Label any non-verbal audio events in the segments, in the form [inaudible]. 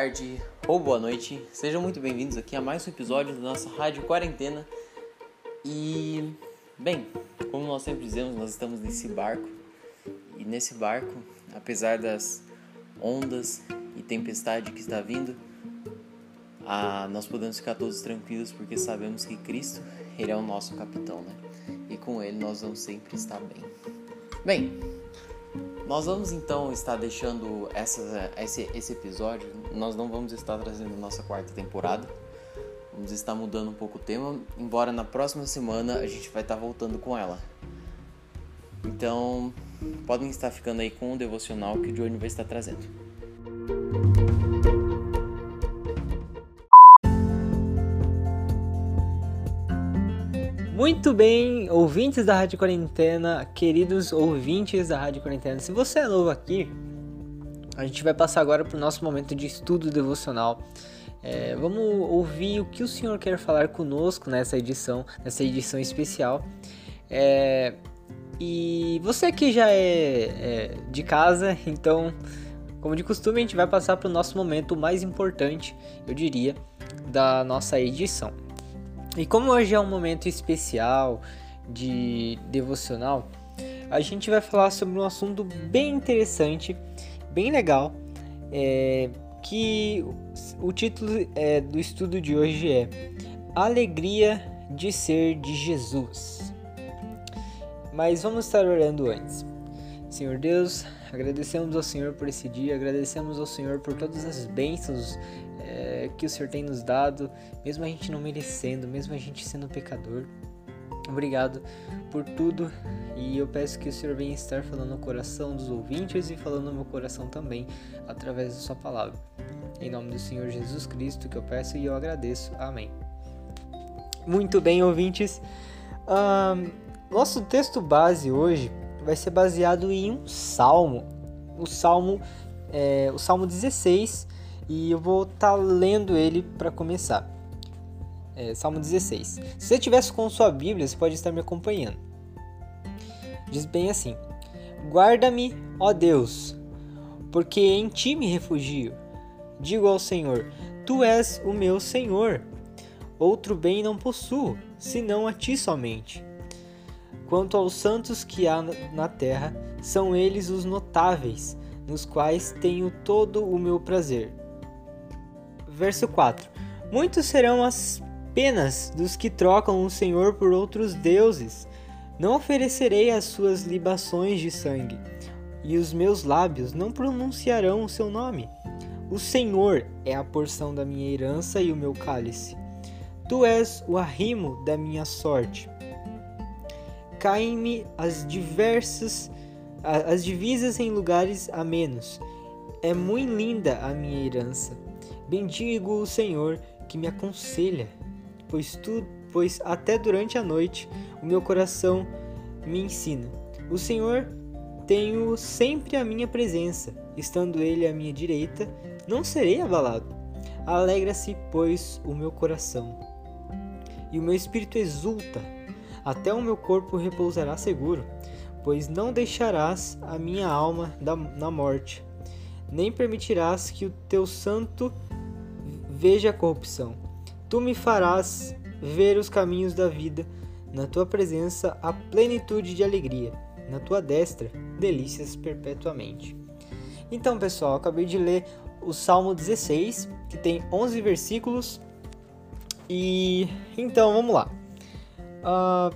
Tarde ou boa noite. Sejam muito bem-vindos aqui a mais um episódio da nossa Rádio Quarentena. E, bem, como nós sempre dizemos, nós estamos nesse barco. E nesse barco, apesar das ondas e tempestade que está vindo, ah, nós podemos ficar todos tranquilos porque sabemos que Cristo, Ele é o nosso capitão, né? E com Ele nós vamos sempre estar bem. Bem, nós vamos então estar deixando essa, esse, esse episódio, nós não vamos estar trazendo nossa quarta temporada, vamos estar mudando um pouco o tema, embora na próxima semana a gente vai estar voltando com ela. Então, podem estar ficando aí com o devocional que o Johnny vai estar trazendo. Muito bem, ouvintes da Rádio Quarentena, queridos ouvintes da Rádio Quarentena, se você é novo aqui, a gente vai passar agora para o nosso momento de estudo devocional. É, vamos ouvir o que o Senhor quer falar conosco nessa edição, nessa edição especial. É, e você que já é, é de casa, então, como de costume, a gente vai passar para o nosso momento mais importante, eu diria, da nossa edição. E como hoje é um momento especial de devocional, a gente vai falar sobre um assunto bem interessante, bem legal, é, que o título é, do estudo de hoje é Alegria de Ser de Jesus. Mas vamos estar orando antes. Senhor Deus, agradecemos ao Senhor por esse dia, agradecemos ao Senhor por todas as bênçãos é, que o Senhor tem nos dado, mesmo a gente não merecendo, mesmo a gente sendo pecador. Obrigado por tudo e eu peço que o Senhor venha estar falando no coração dos ouvintes e falando no meu coração também através da Sua palavra. Em nome do Senhor Jesus Cristo que eu peço e eu agradeço. Amém. Muito bem, ouvintes. Um, nosso texto base hoje vai ser baseado em um salmo, o salmo, é, o salmo 16 e eu vou estar tá lendo ele para começar. É, Salmo 16. Se você tivesse com sua Bíblia, você pode estar me acompanhando. Diz bem assim: Guarda-me, ó Deus, porque em ti me refugio. Digo ao Senhor: Tu és o meu Senhor. Outro bem não possuo, senão a ti somente. Quanto aos santos que há na terra, são eles os notáveis, nos quais tenho todo o meu prazer verso 4: Muitos serão as penas dos que trocam o Senhor por outros deuses. Não oferecerei as suas libações de sangue, e os meus lábios não pronunciarão o seu nome. O Senhor é a porção da minha herança e o meu cálice. Tu és o arrimo da minha sorte. Caem-me as diversas as divisas em lugares a menos. É muito linda a minha herança. Bendigo o Senhor que me aconselha, pois tu, pois até durante a noite o meu coração me ensina. O Senhor tenho sempre a minha presença, estando ele à minha direita, não serei abalado. Alegra-se, pois, o meu coração, e o meu espírito exulta, até o meu corpo repousará seguro, pois não deixarás a minha alma na morte, nem permitirás que o teu santo veja a corrupção. Tu me farás ver os caminhos da vida, na tua presença a plenitude de alegria, na tua destra delícias perpetuamente. Então, pessoal, acabei de ler o Salmo 16, que tem 11 versículos. E então, vamos lá. Uh,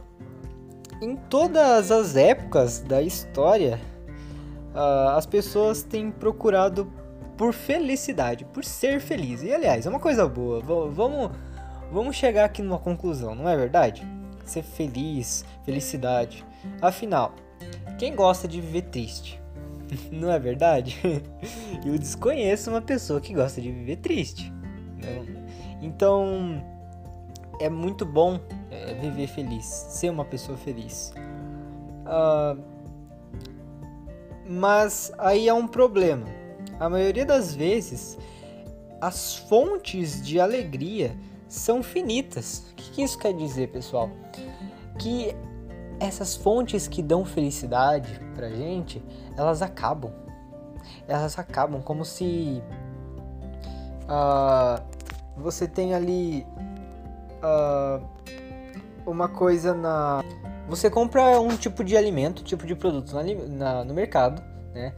em todas as épocas da história, uh, as pessoas têm procurado por felicidade, por ser feliz. E aliás, é uma coisa boa. vamos, vamos chegar aqui numa conclusão, não é verdade? Ser feliz, felicidade. Afinal, quem gosta de viver triste? [laughs] não é verdade? [laughs] Eu desconheço uma pessoa que gosta de viver triste. Né? Então, é muito bom é, viver feliz, ser uma pessoa feliz. Uh, mas aí há um problema a maioria das vezes, as fontes de alegria são finitas. O que isso quer dizer, pessoal? Que essas fontes que dão felicidade pra gente, elas acabam. elas acabam como se uh, você tem ali uh, uma coisa na. Você compra um tipo de alimento, tipo de produto na, na, no mercado, né?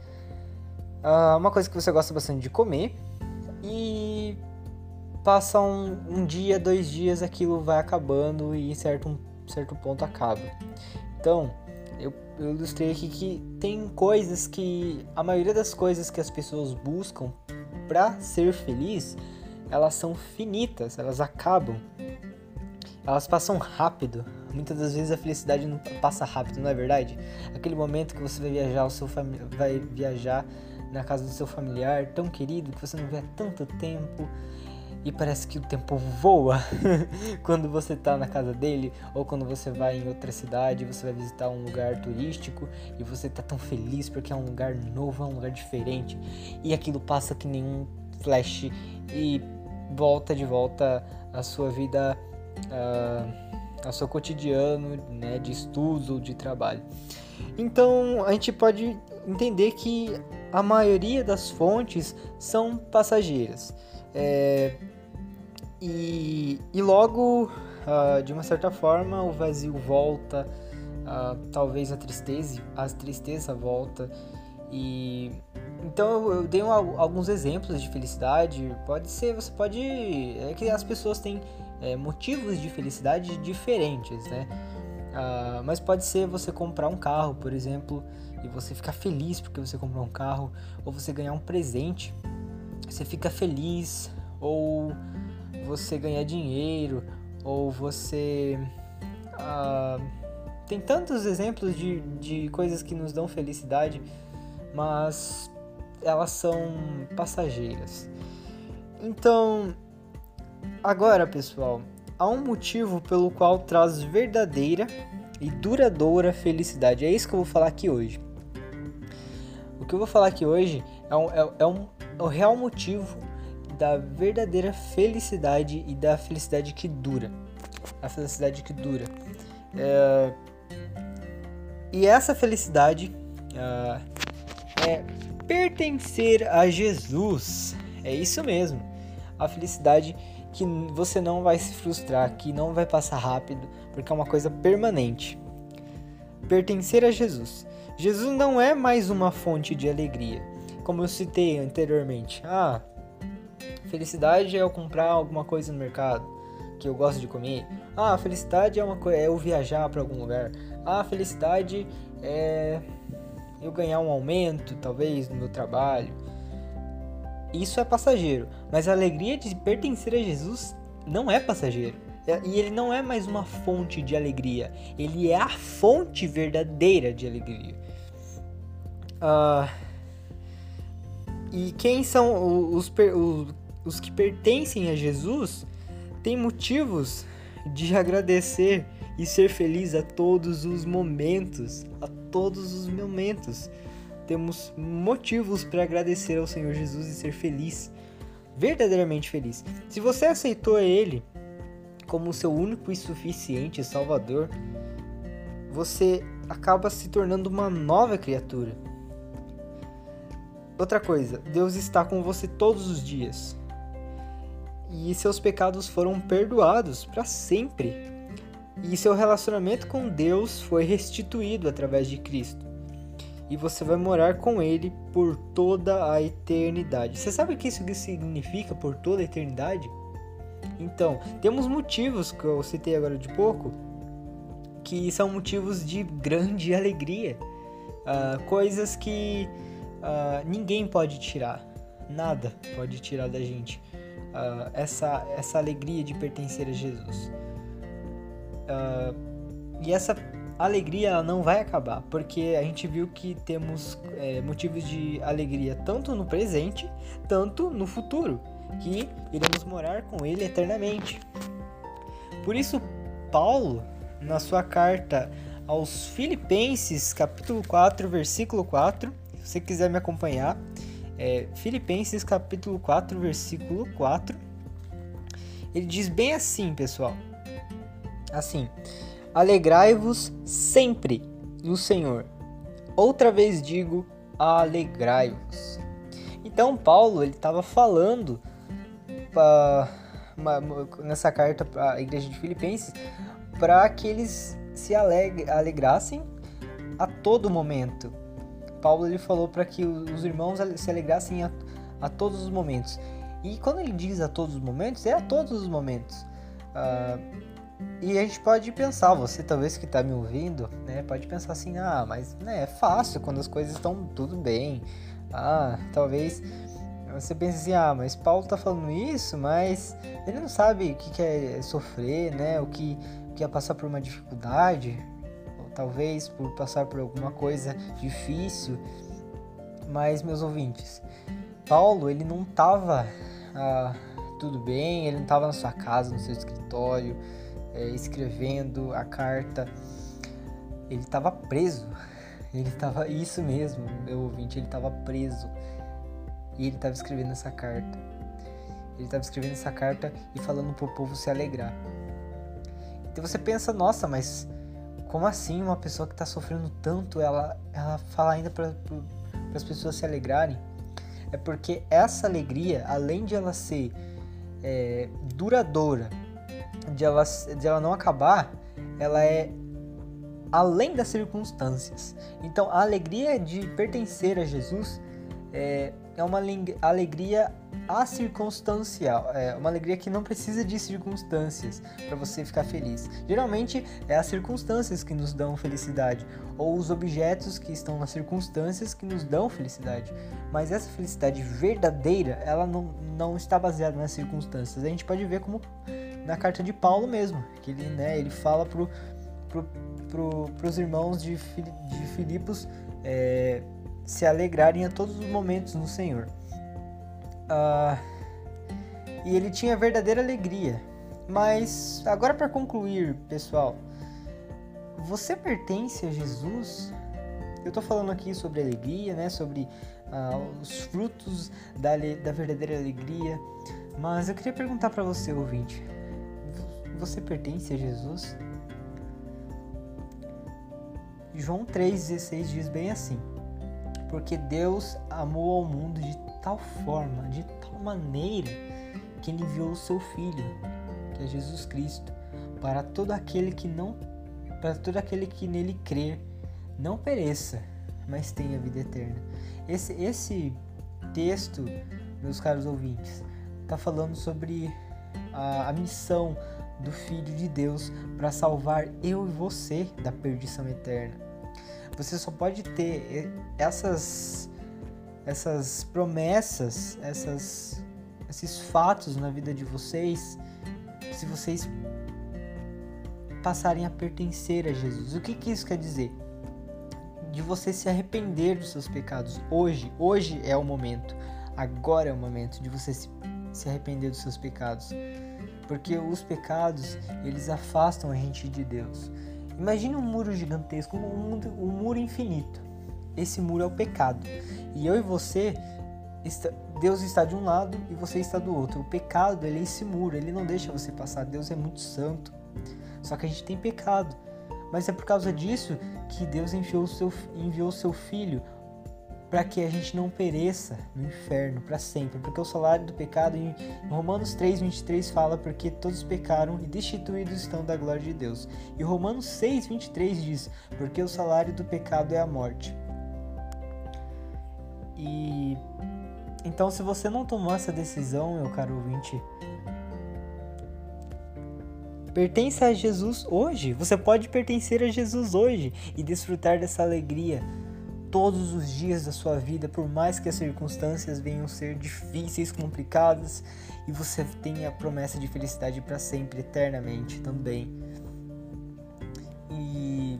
Uh, uma coisa que você gosta bastante de comer e passa um, um dia, dois dias, aquilo vai acabando e em certo, um certo ponto acaba. Então, eu, eu ilustrei aqui que tem coisas que a maioria das coisas que as pessoas buscam para ser feliz, elas são finitas, elas acabam. Elas passam rápido. Muitas das vezes a felicidade não passa rápido, não é verdade? Aquele momento que você vai viajar, o seu vai viajar na casa do seu familiar tão querido que você não vê há tanto tempo e parece que o tempo voa [laughs] quando você está na casa dele ou quando você vai em outra cidade, você vai visitar um lugar turístico e você está tão feliz porque é um lugar novo, é um lugar diferente e aquilo passa que nenhum flash e volta de volta a sua vida, uh, ao seu cotidiano, né, de estudos ou de trabalho. Então a gente pode entender que a maioria das fontes são passageiras. É, e, e logo, uh, de uma certa forma, o vazio volta, uh, talvez a tristeza, a tristeza volta. E então eu, dei um, alguns exemplos de felicidade. Pode ser, você pode, é que as pessoas têm é, motivos de felicidade diferentes, né? Uh, mas pode ser você comprar um carro, por exemplo, e você ficar feliz porque você comprou um carro, ou você ganhar um presente, você fica feliz, ou você ganhar dinheiro, ou você. Uh, tem tantos exemplos de, de coisas que nos dão felicidade, mas elas são passageiras. Então, agora pessoal, há um motivo pelo qual traz verdadeira e duradoura felicidade. É isso que eu vou falar aqui hoje. O que eu vou falar aqui hoje é, um, é, é, um, é o real motivo da verdadeira felicidade e da felicidade que dura. A felicidade que dura. É... E essa felicidade uh, é pertencer a Jesus. É isso mesmo. A felicidade que você não vai se frustrar, que não vai passar rápido, porque é uma coisa permanente. Pertencer a Jesus. Jesus não é mais uma fonte de alegria, como eu citei anteriormente. Ah, Felicidade é eu comprar alguma coisa no mercado que eu gosto de comer. Ah, felicidade é uma é eu viajar para algum lugar. Ah, felicidade é eu ganhar um aumento, talvez, no meu trabalho. Isso é passageiro, mas a alegria de pertencer a Jesus não é passageiro. É, e ele não é mais uma fonte de alegria, ele é a fonte verdadeira de alegria. Uh, e quem são os, os, os que pertencem a Jesus têm motivos de agradecer e ser feliz a todos os momentos, a todos os momentos. Temos motivos para agradecer ao Senhor Jesus e ser feliz, verdadeiramente feliz. Se você aceitou Ele como seu único e suficiente Salvador, você acaba se tornando uma nova criatura. Outra coisa, Deus está com você todos os dias e seus pecados foram perdoados para sempre. E seu relacionamento com Deus foi restituído através de Cristo. E você vai morar com Ele por toda a eternidade. Você sabe o que isso significa por toda a eternidade? Então, temos motivos que eu citei agora de pouco, que são motivos de grande alegria. Uh, coisas que uh, ninguém pode tirar. Nada pode tirar da gente uh, essa, essa alegria de pertencer a Jesus. E essa alegria ela não vai acabar, porque a gente viu que temos é, motivos de alegria tanto no presente, tanto no futuro, que iremos morar com Ele eternamente. Por isso, Paulo, na sua carta aos Filipenses, capítulo 4, versículo 4, se você quiser me acompanhar, é, Filipenses capítulo 4, versículo 4. Ele diz bem assim, pessoal. Assim: Alegrai-vos sempre no Senhor. Outra vez digo: alegrai-vos. Então Paulo ele estava falando pra, nessa carta para a igreja de Filipenses para que eles se alegrassem a todo momento. Paulo ele falou para que os irmãos se alegrassem a, a, todos os momentos. E quando ele diz a todos os momentos, é a todos os momentos. Uh, e a gente pode pensar, você talvez que está me ouvindo, né, pode pensar assim, ah, mas né, é fácil quando as coisas estão tudo bem. Ah, talvez você pense assim, ah, mas Paulo está falando isso, mas ele não sabe o que é sofrer, né, o que, o que é passar por uma dificuldade, ou talvez por passar por alguma coisa difícil. Mas, meus ouvintes, Paulo, ele não estava ah, tudo bem, ele não estava na sua casa, no seu escritório, é, escrevendo a carta, ele estava preso. [laughs] Ele estava isso mesmo, meu ouvinte, ele estava preso. E ele estava escrevendo essa carta. Ele estava escrevendo essa carta e falando para o povo se alegrar. Então você pensa, nossa, mas como assim uma pessoa que está sofrendo tanto, ela, ela fala ainda para as pessoas se alegrarem? É porque essa alegria, além de ela ser é, duradoura de ela, de ela não acabar, ela é além das circunstâncias. Então, a alegria de pertencer a Jesus é, é uma alegria acircunstancial, é uma alegria que não precisa de circunstâncias para você ficar feliz. Geralmente é as circunstâncias que nos dão felicidade, ou os objetos que estão nas circunstâncias que nos dão felicidade. Mas essa felicidade verdadeira, ela não, não está baseada nas circunstâncias. A gente pode ver como na carta de Paulo mesmo, que ele, né, ele fala pro, pro, pro, pros irmãos de, de Filipos é, se alegrarem a todos os momentos no Senhor. Uh, e ele tinha verdadeira alegria. Mas agora para concluir, pessoal, você pertence a Jesus? Eu estou falando aqui sobre alegria, né? Sobre uh, os frutos da, da verdadeira alegria. Mas eu queria perguntar para você, ouvinte: você pertence a Jesus? João 3,16 diz bem assim: Porque Deus amou ao mundo de tal forma, de tal maneira, que ele enviou o seu Filho, que é Jesus Cristo, para todo aquele que não, para todo aquele que nele crer, não pereça, mas tenha vida eterna. Esse, esse texto, meus caros ouvintes, está falando sobre a, a missão do Filho de Deus para salvar eu e você da perdição eterna. Você só pode ter essas essas promessas, essas esses fatos na vida de vocês se vocês passarem a pertencer a Jesus. O que, que isso quer dizer? De você se arrepender dos seus pecados. Hoje, hoje é o momento. Agora é o momento de você se, se arrepender dos seus pecados porque os pecados eles afastam a gente de Deus. Imagine um muro gigantesco, um, um muro infinito. Esse muro é o pecado. E eu e você, Deus está de um lado e você está do outro. O pecado ele é esse muro, ele não deixa você passar. Deus é muito santo. Só que a gente tem pecado. Mas é por causa disso que Deus enviou o seu, enviou seu filho para que a gente não pereça no inferno para sempre, porque o salário do pecado em Romanos 3:23 fala porque todos pecaram e destituídos estão da glória de Deus. E Romanos 6:23 diz: porque o salário do pecado é a morte. E então se você não tomou essa decisão, meu caro ouvinte, pertence a Jesus hoje. Você pode pertencer a Jesus hoje e desfrutar dessa alegria todos os dias da sua vida, por mais que as circunstâncias venham ser difíceis, complicadas, e você tenha a promessa de felicidade para sempre, eternamente também. E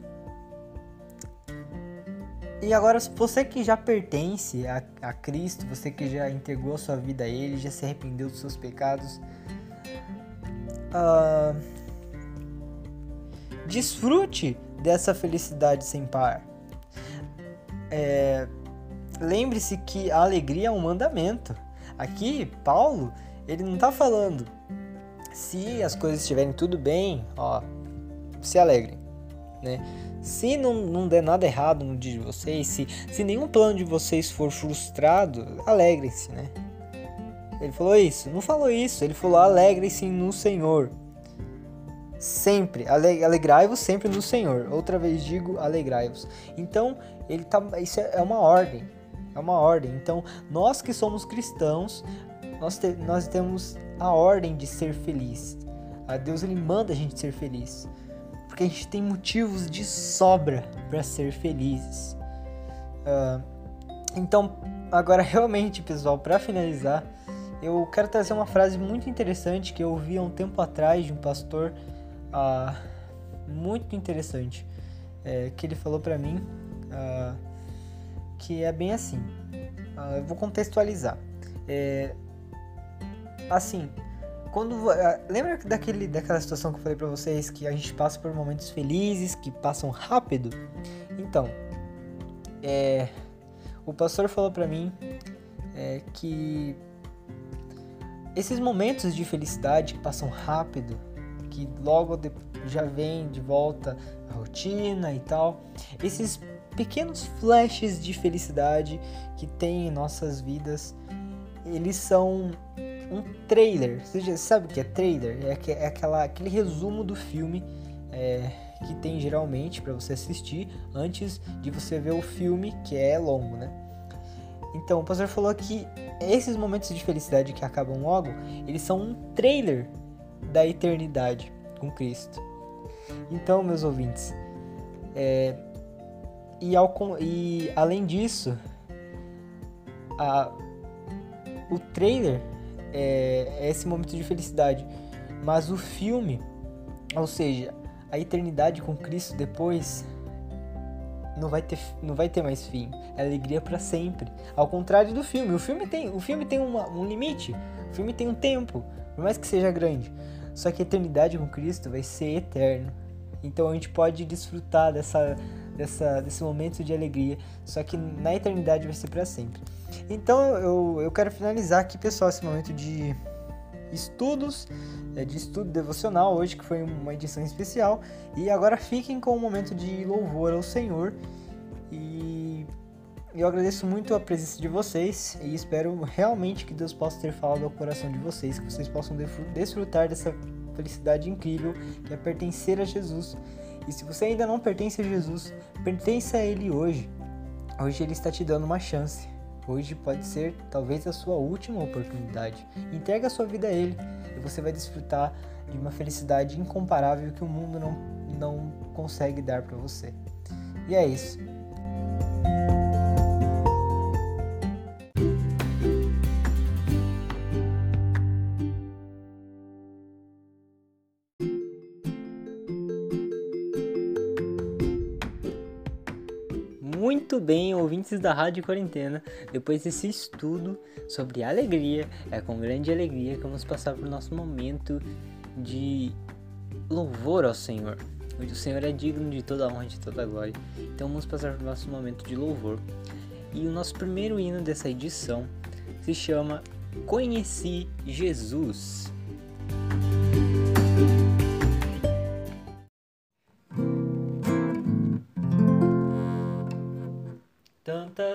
e agora, você que já pertence a, a Cristo, você que já entregou a sua vida a Ele, já se arrependeu dos seus pecados, uh, desfrute dessa felicidade sem par. É, Lembre-se que a alegria é um mandamento. Aqui, Paulo, ele não está falando se as coisas estiverem tudo bem, ó, se alegrem. né? Se não, não der nada errado no dia de vocês, se, se nenhum plano de vocês for frustrado, alegrem-se, né? Ele falou isso? Não falou isso, ele falou alegrem-se no Senhor. Sempre, alegrai-vos sempre no Senhor. Outra vez digo, alegrai-vos. Então, ele tá, isso é uma ordem, é uma ordem. Então, nós que somos cristãos, nós, te, nós temos a ordem de ser feliz. A Deus ele manda a gente ser feliz, porque a gente tem motivos de sobra para ser felizes. Uh, então, agora [laughs] realmente, pessoal, para finalizar, eu quero trazer uma frase muito interessante que eu ouvi há um tempo atrás de um pastor, uh, muito interessante, é, que ele falou para mim, uh, que é bem assim. eu vou contextualizar. É, assim, quando lembra daquele daquela situação que eu falei para vocês que a gente passa por momentos felizes que passam rápido? Então, é, o pastor falou para mim é, que esses momentos de felicidade que passam rápido, que logo já vem de volta a rotina e tal, esses pequenos flashes de felicidade que tem em nossas vidas, eles são um trailer. Você já sabe o que é trailer? É, é aquela, aquele resumo do filme é, que tem geralmente para você assistir antes de você ver o filme, que é longo, né? Então, o pastor falou que esses momentos de felicidade que acabam logo, eles são um trailer da eternidade com Cristo. Então, meus ouvintes, é, e, ao, e além disso, a, o trailer é, é esse momento de felicidade. Mas o filme, ou seja, a eternidade com Cristo depois não vai ter, não vai ter mais fim. É alegria para sempre. Ao contrário do filme, o filme tem, o filme tem uma, um limite. O filme tem um tempo, por mais que seja grande. Só que a eternidade com Cristo vai ser eterno. Então a gente pode desfrutar dessa, dessa, desse momento de alegria. Só que na eternidade vai ser para sempre. Então eu, eu quero finalizar aqui, pessoal, esse momento de estudos, é, de estudo devocional hoje, que foi uma edição especial. E agora fiquem com um momento de louvor ao Senhor. Eu agradeço muito a presença de vocês e espero realmente que Deus possa ter falado ao coração de vocês, que vocês possam desfrutar dessa felicidade incrível que é pertencer a Jesus. E se você ainda não pertence a Jesus, pertença a Ele hoje. Hoje Ele está te dando uma chance. Hoje pode ser talvez a sua última oportunidade. Entrega a sua vida a Ele e você vai desfrutar de uma felicidade incomparável que o mundo não, não consegue dar para você. E é isso. Ouvintes da Rádio Quarentena, depois desse estudo sobre alegria, é com grande alegria que vamos passar para o nosso momento de louvor ao Senhor. O Senhor é digno de toda honra e de toda glória. Então vamos passar para o nosso momento de louvor. E o nosso primeiro hino dessa edição se chama Conheci Jesus.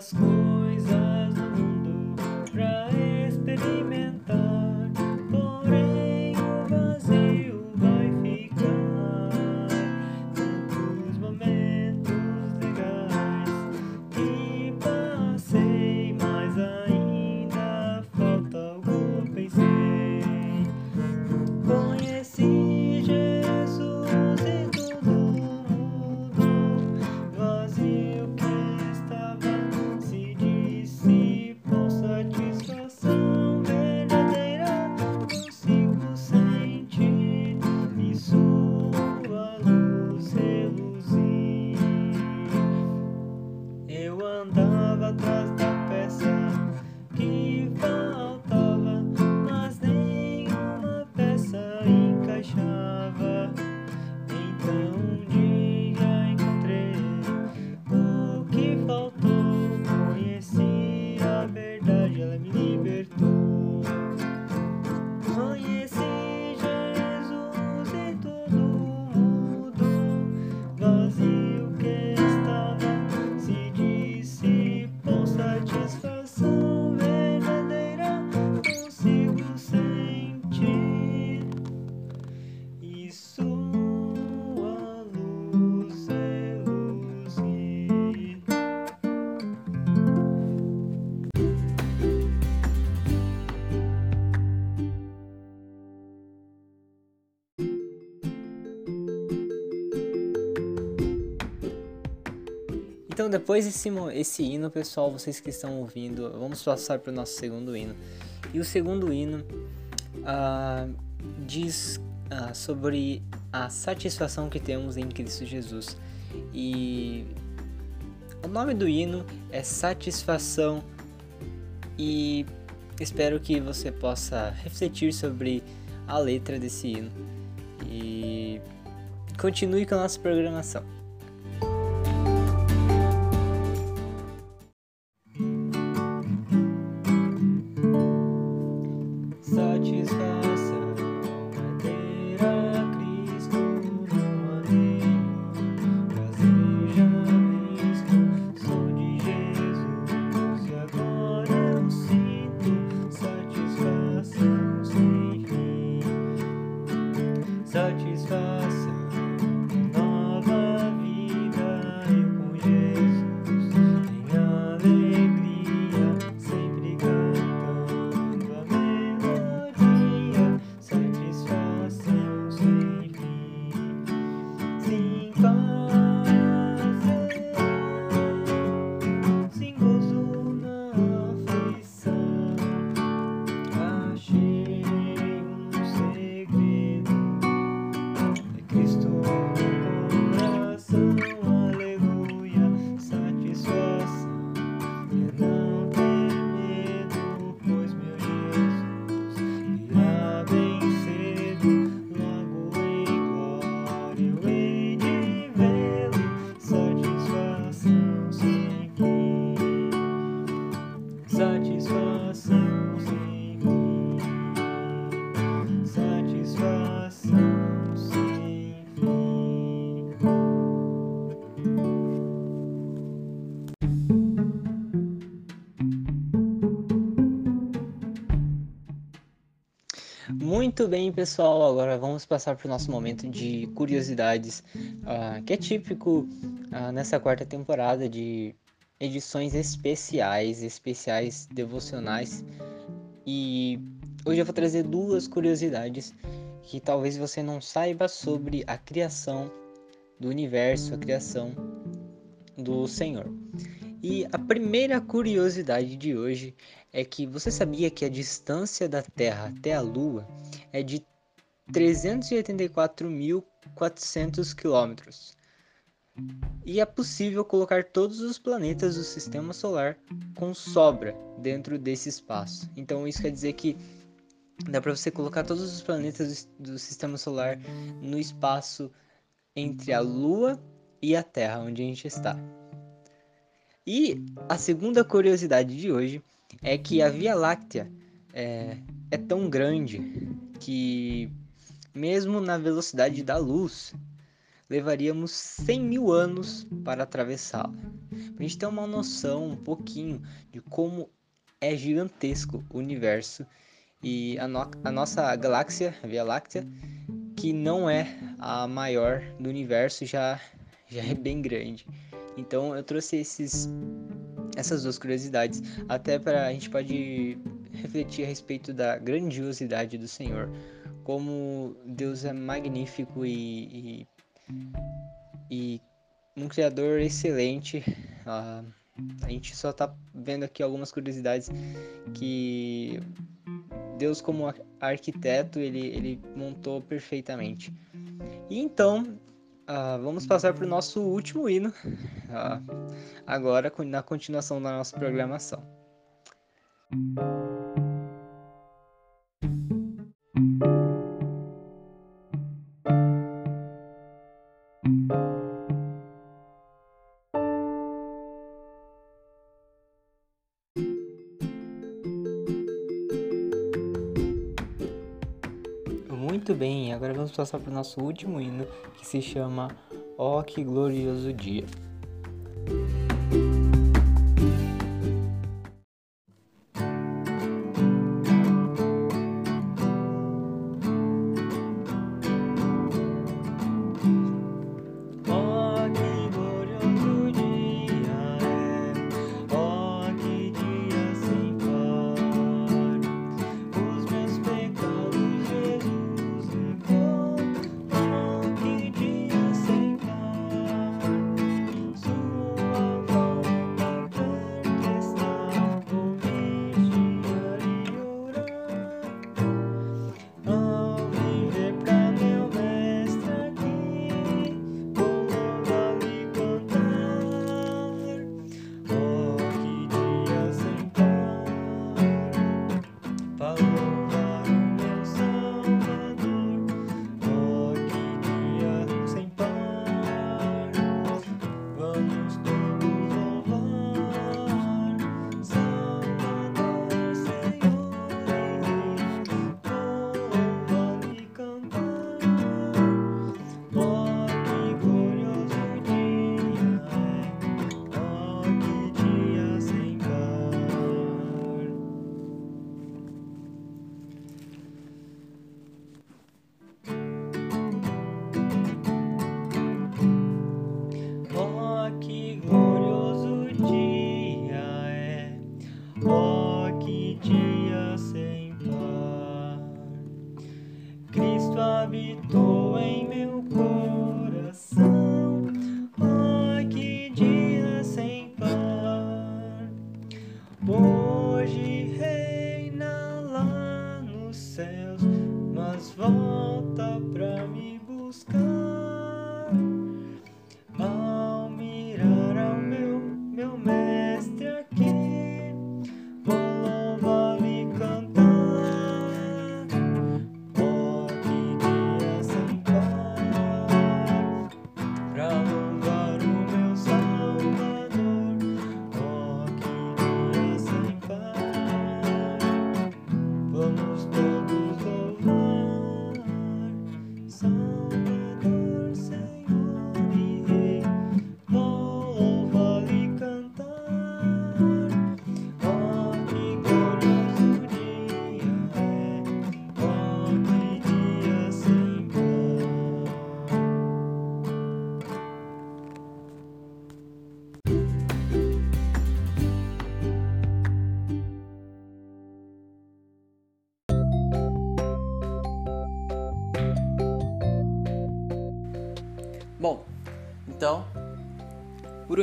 school. Depois desse esse hino, pessoal, vocês que estão ouvindo, vamos passar para o nosso segundo hino. E o segundo hino uh, diz uh, sobre a satisfação que temos em Cristo Jesus. E o nome do hino é Satisfação e espero que você possa refletir sobre a letra desse hino e continue com a nossa programação. such is God. Muito bem, pessoal. Agora vamos passar para o nosso momento de curiosidades, uh, que é típico uh, nessa quarta temporada de edições especiais, especiais devocionais. E hoje eu vou trazer duas curiosidades que talvez você não saiba sobre a criação do universo, a criação do Senhor. E a primeira curiosidade de hoje é que você sabia que a distância da Terra até a Lua é de 384.400 quilômetros. E é possível colocar todos os planetas do sistema solar com sobra dentro desse espaço. Então isso quer dizer que dá para você colocar todos os planetas do sistema solar no espaço entre a Lua e a Terra, onde a gente está. E a segunda curiosidade de hoje é que a Via Láctea é, é tão grande que, mesmo na velocidade da luz, levaríamos 100 mil anos para atravessá-la. Para a gente ter uma noção um pouquinho de como é gigantesco o universo e a, no a nossa galáxia, a Via Láctea, que não é a maior do universo, já, já é bem grande. Então eu trouxe esses, essas duas curiosidades, até para a gente pode refletir a respeito da grandiosidade do Senhor, como Deus é magnífico e, e, e um Criador excelente. Uh, a gente só está vendo aqui algumas curiosidades que Deus como arquiteto ele, ele montou perfeitamente. E então Uh, vamos passar para o nosso último hino, uh, agora na continuação da nossa programação. Muito bem, agora vamos passar para o nosso último hino que se chama Ó oh, que glorioso dia.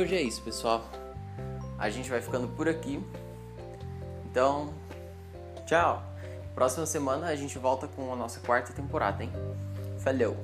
hoje é isso, pessoal. A gente vai ficando por aqui. Então, tchau. Próxima semana a gente volta com a nossa quarta temporada, hein? Falhou.